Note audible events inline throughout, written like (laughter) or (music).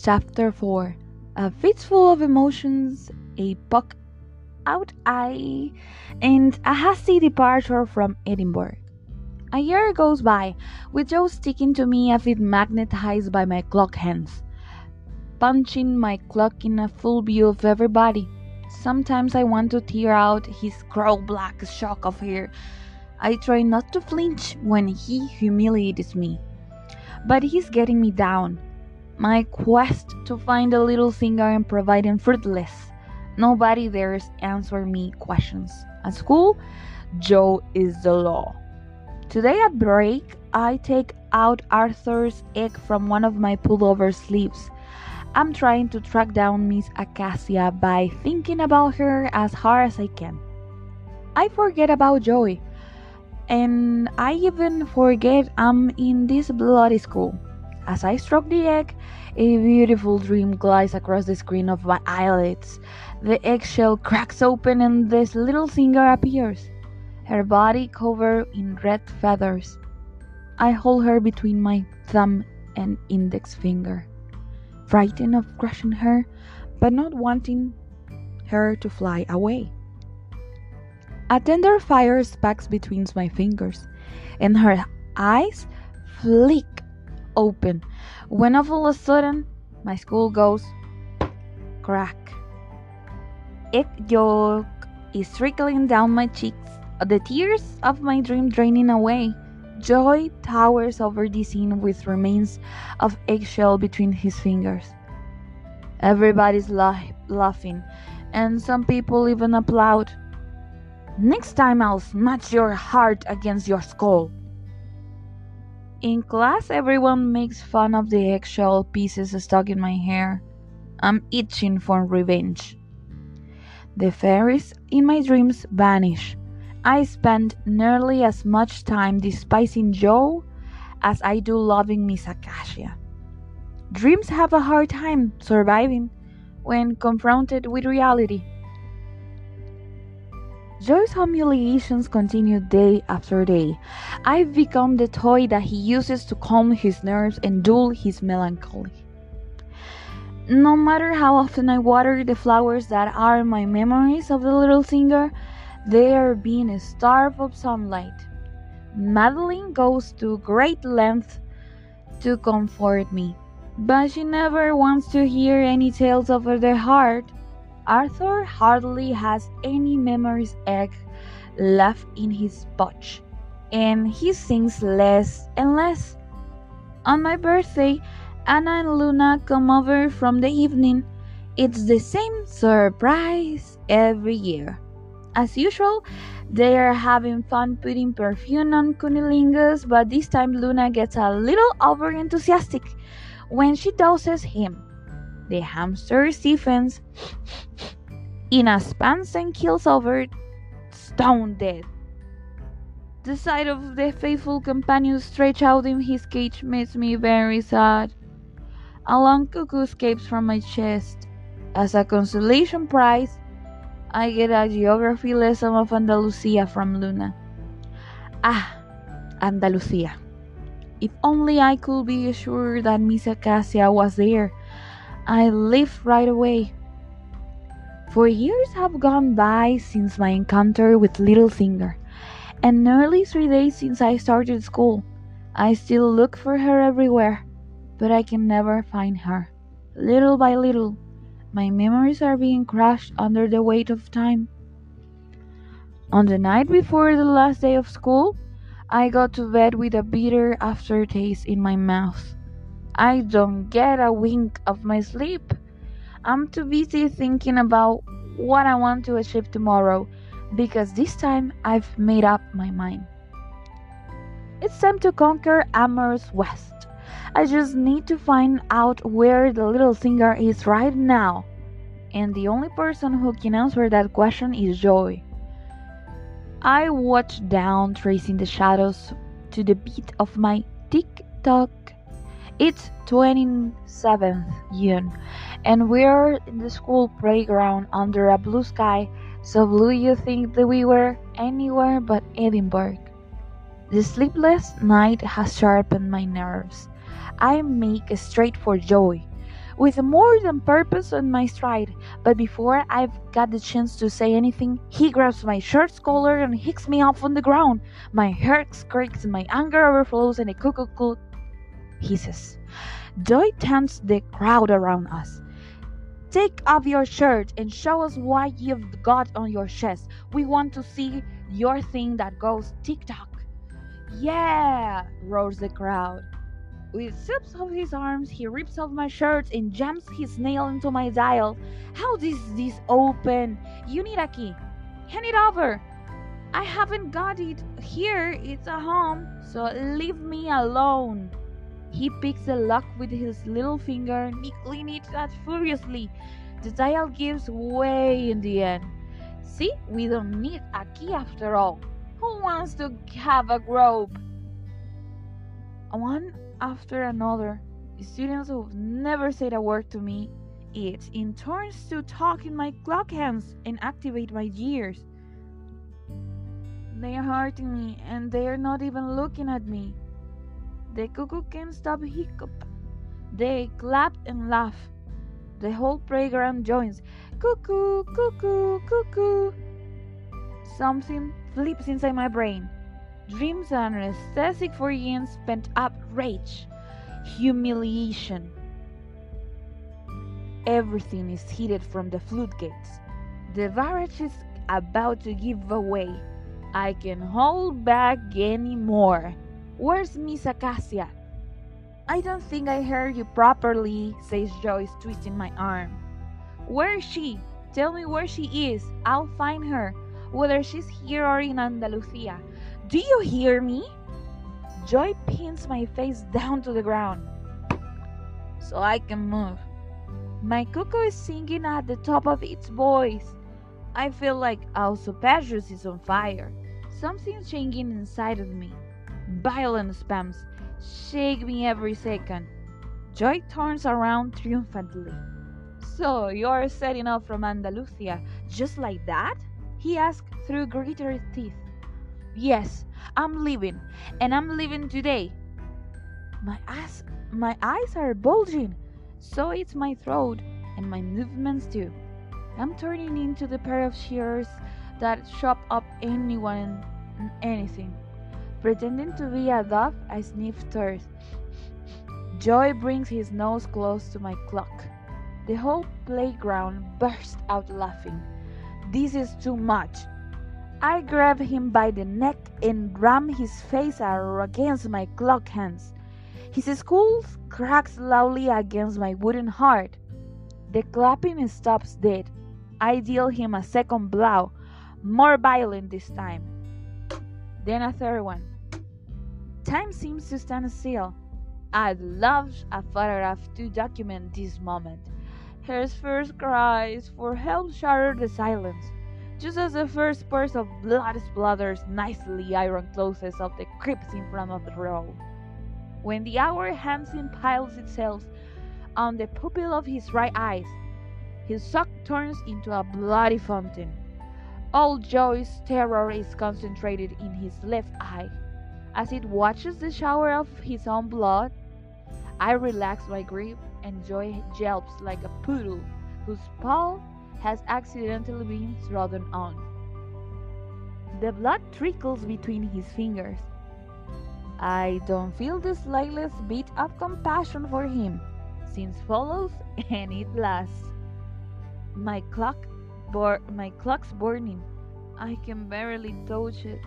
Chapter 4 A fistful of emotions, a puck out eye, and a hasty departure from Edinburgh. A year goes by, with Joe sticking to me as if magnetized by my clock hands, punching my clock in a full view of everybody. Sometimes I want to tear out his crow black shock of hair. I try not to flinch when he humiliates me. But he's getting me down. My quest to find a little singer and provide him fruitless. Nobody dares answer me questions. At school, Joe is the law. Today at break, I take out Arthur's egg from one of my pullover sleeves. I'm trying to track down Miss Acacia by thinking about her as hard as I can. I forget about Joey, and I even forget I'm in this bloody school. As I stroke the egg, a beautiful dream glides across the screen of my eyelids. The eggshell cracks open and this little singer appears, her body covered in red feathers. I hold her between my thumb and index finger, frightened of crushing her, but not wanting her to fly away. A tender fire sparks between my fingers, and her eyes flick open when all of a sudden my skull goes crack. Egg yolk is trickling down my cheeks, the tears of my dream draining away. Joy towers over the scene with remains of eggshell between his fingers. Everybody's la- laughing, and some people even applaud. Next time I'll smash your heart against your skull. In class, everyone makes fun of the eggshell pieces stuck in my hair. I'm itching for revenge. The fairies in my dreams vanish. I spend nearly as much time despising Joe as I do loving Miss Acacia. Dreams have a hard time surviving when confronted with reality. Joe's humiliations continue day after day. I've become the toy that he uses to calm his nerves and dull his melancholy. No matter how often I water the flowers that are my memories of the little singer, they are being starved of sunlight. Madeleine goes to great lengths to comfort me, but she never wants to hear any tales of her heart. Arthur hardly has any memories egg left in his pouch, and he sings less and less. On my birthday, Anna and Luna come over from the evening. It's the same surprise every year. As usual, they are having fun putting perfume on cunnilingus, but this time Luna gets a little over enthusiastic when she doses him. The hamster stiffens in a pants and kills over stone dead. The sight of the faithful companion stretched out in his cage makes me very sad. A long cuckoo escapes from my chest. As a consolation prize, I get a geography lesson of Andalusia from Luna. Ah, Andalusia. If only I could be sure that Miss Acacia was there I left right away. For years have gone by since my encounter with Little Singer, and nearly three days since I started school. I still look for her everywhere, but I can never find her. Little by little, my memories are being crushed under the weight of time. On the night before the last day of school, I got to bed with a bitter aftertaste in my mouth. I don't get a wink of my sleep. I'm too busy thinking about what I want to achieve tomorrow because this time I've made up my mind. It's time to conquer Amherst West. I just need to find out where the little singer is right now. And the only person who can answer that question is Joy. I watch down, tracing the shadows to the beat of my tick tock it's 27th June, and we're in the school playground under a blue sky, so blue you think that we were anywhere but Edinburgh. The sleepless night has sharpened my nerves. I make straight for joy, with more than purpose on my stride, but before I've got the chance to say anything, he grabs my shirt's collar and hicks me off on the ground. My heart screams, my anger overflows, and a cuckoo hisses. Joy taunts the crowd around us. Take off your shirt and show us what you've got on your chest. We want to see your thing that goes tick tock. Yeah, roars the crowd. With sips of his arms, he rips off my shirt and jams his nail into my dial. How does this open? You need a key. Hand it over. I haven't got it here. It's a home, so leave me alone. He picks the lock with his little finger, nickling it that furiously. The dial gives way in the end. See, we don't need a key after all. Who wants to have a rope? One after another, the students who've never said a word to me, it in turns to talk in my clock hands and activate my gears. They are hurting me and they are not even looking at me. The cuckoo can't stop hiccup. They clap and laugh. The whole playground joins. Cuckoo, cuckoo, cuckoo. Something flips inside my brain. Dreams are anesthetic for Ian's pent up rage, humiliation. Everything is heated from the floodgates. The barrage is about to give away. I can hold back anymore. Where's Miss Acacia? I don't think I heard you properly, says Joyce, twisting my arm. Where is she? Tell me where she is. I'll find her, whether she's here or in Andalusia. Do you hear me? Joy pins my face down to the ground so I can move. My cuckoo is singing at the top of its voice. I feel like oesophagus is on fire. Something's changing inside of me. Violent spasms shake me every second. Joy turns around triumphantly. So, you're setting off from Andalusia just like that? He asked through gritted teeth. Yes, I'm leaving, and I'm leaving today. My eyes, my eyes are bulging, so it's my throat and my movements too. I'm turning into the pair of shears that chop up anyone and anything. Pretending to be a dove, I sniff thirst. Joy brings his nose close to my clock. The whole playground bursts out laughing. This is too much. I grab him by the neck and ram his face against my clock hands. His skull cracks loudly against my wooden heart. The clapping stops dead. I deal him a second blow, more violent this time. Then a third one. Time seems to stand still. I'd love a photograph to document this moment. His first cries for help shattered the silence, just as the first spurts of blood splutters nicely iron closes of the crypts in front of the row. When the hour hands impiles itself on the pupil of his right eye, his sock turns into a bloody fountain. All Joy's terror is concentrated in his left eye. As it watches the shower of his own blood, I relax my grip and Joy yelps like a poodle whose paw has accidentally been trodden on. The blood trickles between his fingers. I don't feel the slightest bit of compassion for him, since follows (laughs) and it lasts. My clock, my clock's burning. I can barely touch it.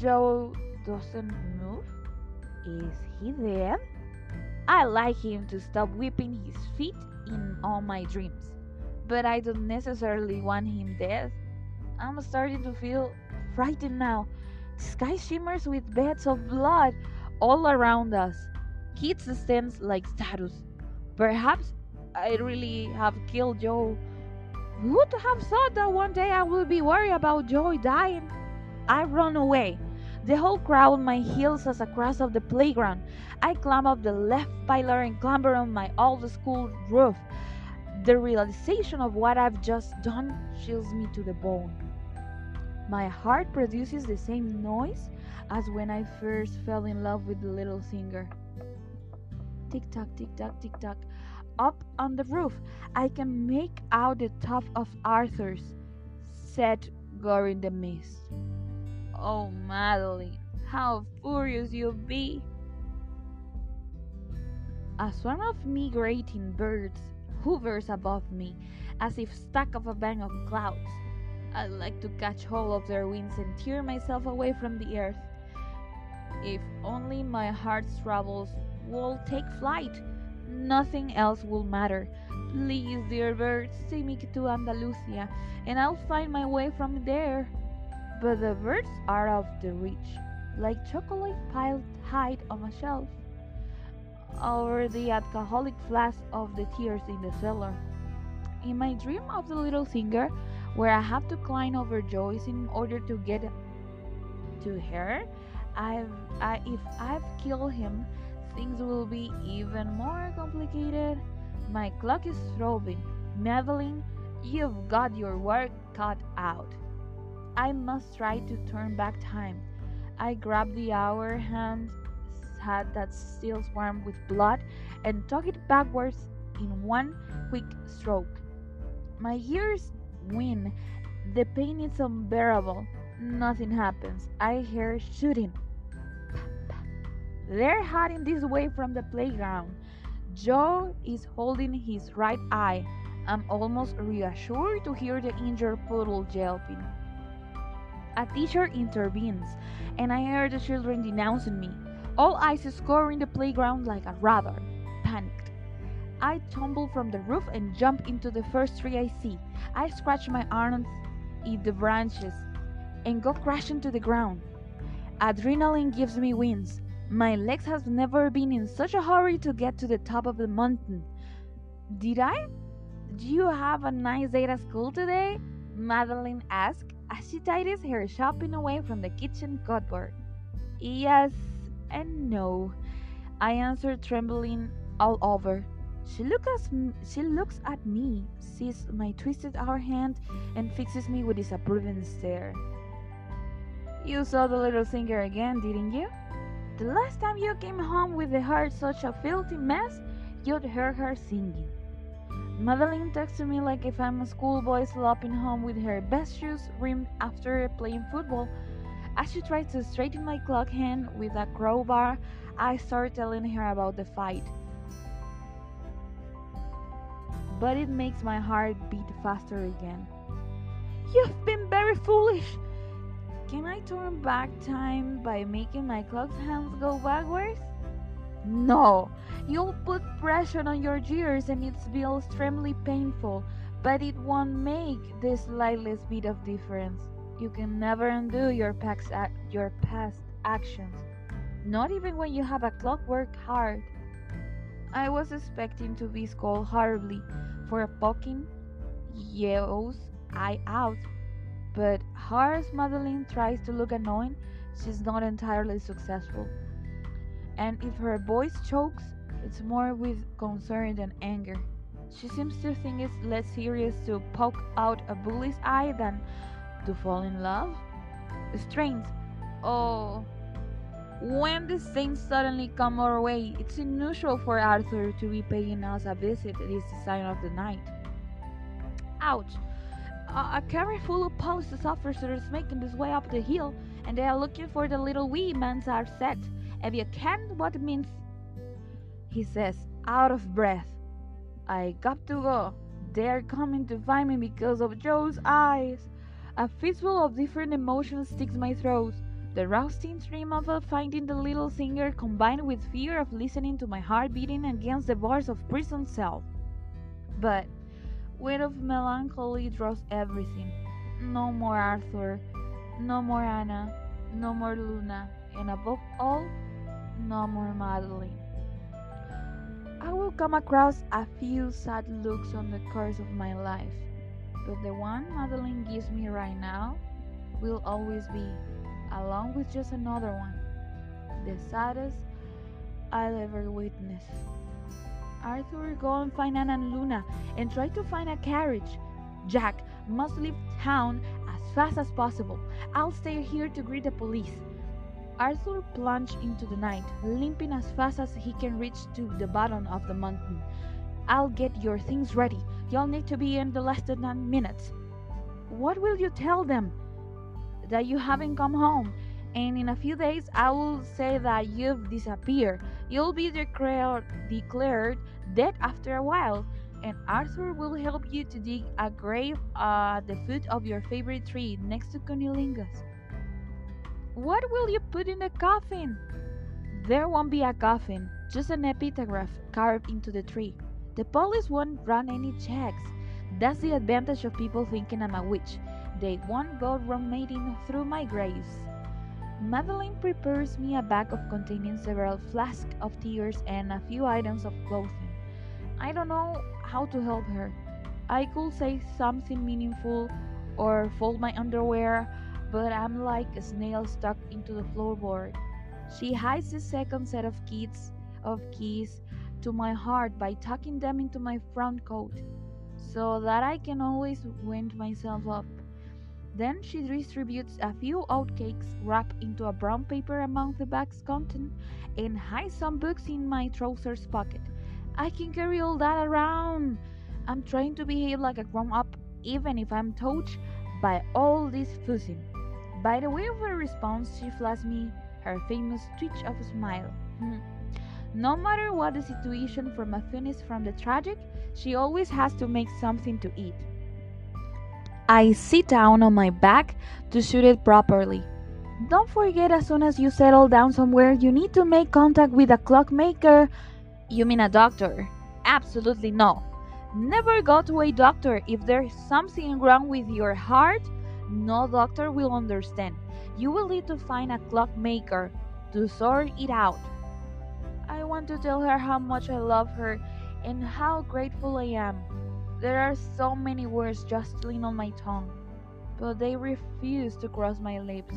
Joe doesn't move. Is he dead? I like him to stop whipping his feet in all my dreams, but I don't necessarily want him dead. I'm starting to feel frightened now. The sky shimmers with beds of blood all around us. Kids stand like statues. Perhaps I really have killed Joe. Who'd have thought that one day I would be worried about Joe dying? I run away. The whole crowd my heels as across of the playground. I climb up the left pillar and clamber on my old school roof. The realization of what I've just done chills me to the bone. My heart produces the same noise as when I first fell in love with the little singer. Tick tock, tick tock, tick tock. Up on the roof, I can make out the top of Arthur's, said Gore in the mist. Oh, Madeleine, how furious you'll be! A swarm of migrating birds hovers above me, as if stuck of a bank of clouds. I'd like to catch hold of their wings and tear myself away from the earth. If only my heart's troubles will take flight, nothing else will matter. Please, dear birds, take me to Andalusia, and I'll find my way from there. But the birds are out of the reach, like chocolate piled high on a shelf, or the alcoholic flask of the tears in the cellar. In my dream of the little singer, where I have to climb over Joyce in order to get to her, I've, I, if I've killed him, things will be even more complicated. My clock is throbbing. Madeleine, you've got your work cut out. I must try to turn back time. I grab the hour hand hat that still warm with blood and tuck it backwards in one quick stroke. My ears win. The pain is unbearable. Nothing happens. I hear shooting. They're hiding this way from the playground. Joe is holding his right eye. I'm almost reassured to hear the injured poodle yelping. A teacher intervenes, and I hear the children denouncing me. All eyes scouring the playground like a radar. Panicked. I tumble from the roof and jump into the first tree I see. I scratch my arms in the branches and go crashing to the ground. Adrenaline gives me wings. My legs have never been in such a hurry to get to the top of the mountain. Did I? Do you have a nice day at school today? Madeleine asked as she tidies her shopping away from the kitchen cupboard. Yes and no, I answered, trembling all over. She looks, she looks at me, sees my twisted hour hand, and fixes me with disapproving stare. You saw the little singer again, didn't you? The last time you came home with the heart such a filthy mess, you'd heard her singing. Madeleine talks to me like if I'm a schoolboy slopping home with her best shoes rimmed after playing football. As she tries to straighten my clock hand with a crowbar, I start telling her about the fight. But it makes my heart beat faster again. You've been very foolish, can I turn back time by making my clock's hands go backwards? No, you'll put pressure on your gears and it will extremely painful, but it won't make the slightest bit of difference. You can never undo your past, your past actions, not even when you have a clockwork heart. I was expecting to be scolded horribly for poking Yeo's eye out but as Madeleine tries to look annoying, she's not entirely successful. And if her voice chokes, it's more with concern than anger. She seems to think it's less serious to poke out a bully's eye than to fall in love. Strange. Oh, when the saints suddenly come our way, it's unusual for Arthur to be paying us a visit at this time of the night. Ouch! A carry full of police officers making this way up the hill, and they are looking for the little wee man's set. If you can, what means? He says, out of breath. I got to go. They're coming to find me because of Joe's eyes. A fistful of different emotions sticks my throat. The rousing dream of uh, finding the little singer combined with fear of listening to my heart beating against the bars of prison cell. But Weight of melancholy draws everything. No more Arthur, no more Anna, no more Luna, and above all, no more Madeleine. I will come across a few sad looks on the course of my life, but the one Madeleine gives me right now will always be, along with just another one, the saddest I'll ever witness. Arthur, go and find Anna and Luna and try to find a carriage. Jack must leave town as fast as possible. I'll stay here to greet the police. Arthur plunged into the night, limping as fast as he can reach to the bottom of the mountain. I'll get your things ready. You'll need to be in the less than 10 minutes. What will you tell them? That you haven't come home. And in a few days, I will say that you've disappeared. You'll be declared, declared dead after a while and Arthur will help you to dig a grave at the foot of your favorite tree next to Cunnilingus. What will you put in the coffin? There won't be a coffin, just an epitaph carved into the tree. The police won't run any checks. That's the advantage of people thinking I'm a witch. They won't go rummaging through my graves. Madeleine prepares me a bag of containing several flasks of tears and a few items of clothing. I don't know how to help her. I could say something meaningful or fold my underwear, but I'm like a snail stuck into the floorboard. She hides the second set of keys of keys to my heart by tucking them into my front coat so that I can always wind myself up. Then she distributes a few oatcakes wrapped into a brown paper among the bag's contents and hides some books in my trousers pocket. I can carry all that around. I'm trying to behave like a grown up, even if I'm touched by all this fussing. By the way of her response, she flashed me her famous twitch of a smile. Hmm. no matter what the situation, from a finish from the tragic, she always has to make something to eat. I sit down on my back to shoot it properly. Don't forget, as soon as you settle down somewhere, you need to make contact with a clockmaker you mean a doctor? Absolutely no. Never go to a doctor if there's something wrong with your heart. No doctor will understand. You will need to find a clockmaker to sort it out. I want to tell her how much I love her and how grateful I am. There are so many words jostling on my tongue, but they refuse to cross my lips.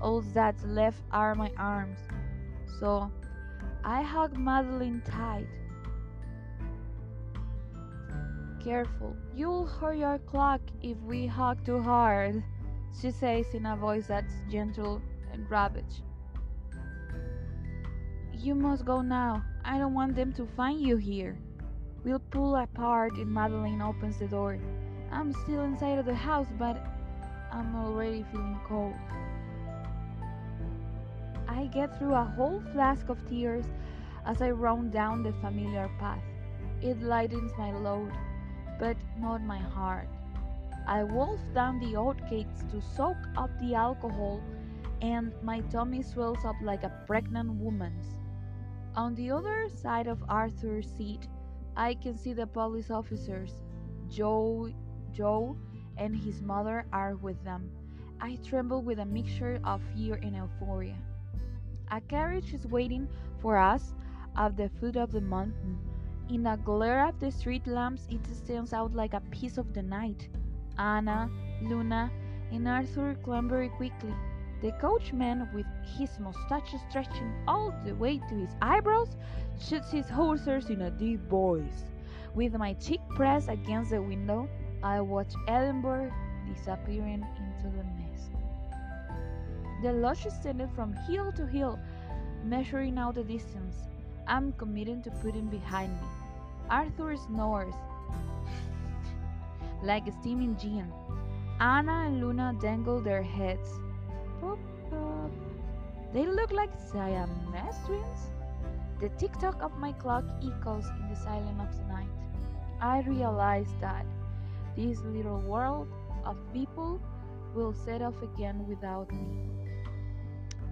All that's left are my arms. So I hug Madeleine tight. Careful, you'll hurt your clock if we hug too hard, she says in a voice that's gentle and ravaged. You must go now. I don't want them to find you here. We'll pull apart and Madeleine opens the door. I'm still inside of the house, but I'm already feeling cold. I get through a whole flask of tears as I round down the familiar path. It lightens my load, but not my heart. I wolf down the oatcakes to soak up the alcohol, and my tummy swells up like a pregnant woman's. On the other side of Arthur's seat, I can see the police officers. Joe, Joe, and his mother are with them. I tremble with a mixture of fear and euphoria. A carriage is waiting for us at the foot of the mountain. In the glare of the street lamps, it stands out like a piece of the night. Anna, Luna, and Arthur clamber quickly. The coachman, with his mustache stretching all the way to his eyebrows, shoots his horses in a deep voice. With my cheek pressed against the window, I watch Edinburgh disappearing into the mist. The lodge extended from hill to hill, measuring out the distance. I'm committed to putting behind me. Arthur snores (laughs) like a steam engine. Anna and Luna dangle their heads. They look like Siamese twins. The tick tock of my clock echoes in the silence of the night. I realize that this little world of people will set off again without me.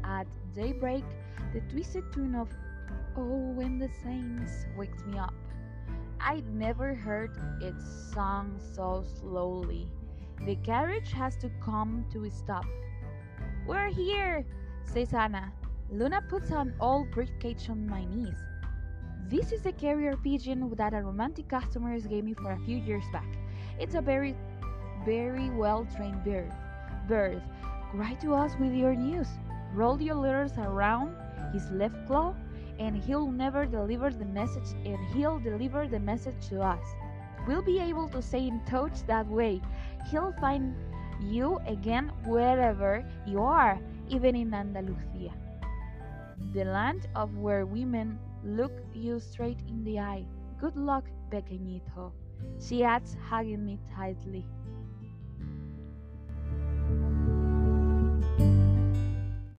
At daybreak, the twisted tune of Oh When the Saints wakes me up. I'd never heard it sung so slowly. The carriage has to come to a stop. We're here, says Anna. Luna puts an old briefcase on my knees. This is a carrier pigeon that a romantic customer gave me for a few years back. It's a very, very well trained bird. Bird, write to us with your news. Roll your letters around his left claw, and he'll never deliver the message, and he'll deliver the message to us. We'll be able to stay in touch that way. He'll find You again, wherever you are, even in Andalusia. The land of where women look you straight in the eye. Good luck, pequeñito, she adds, hugging me tightly.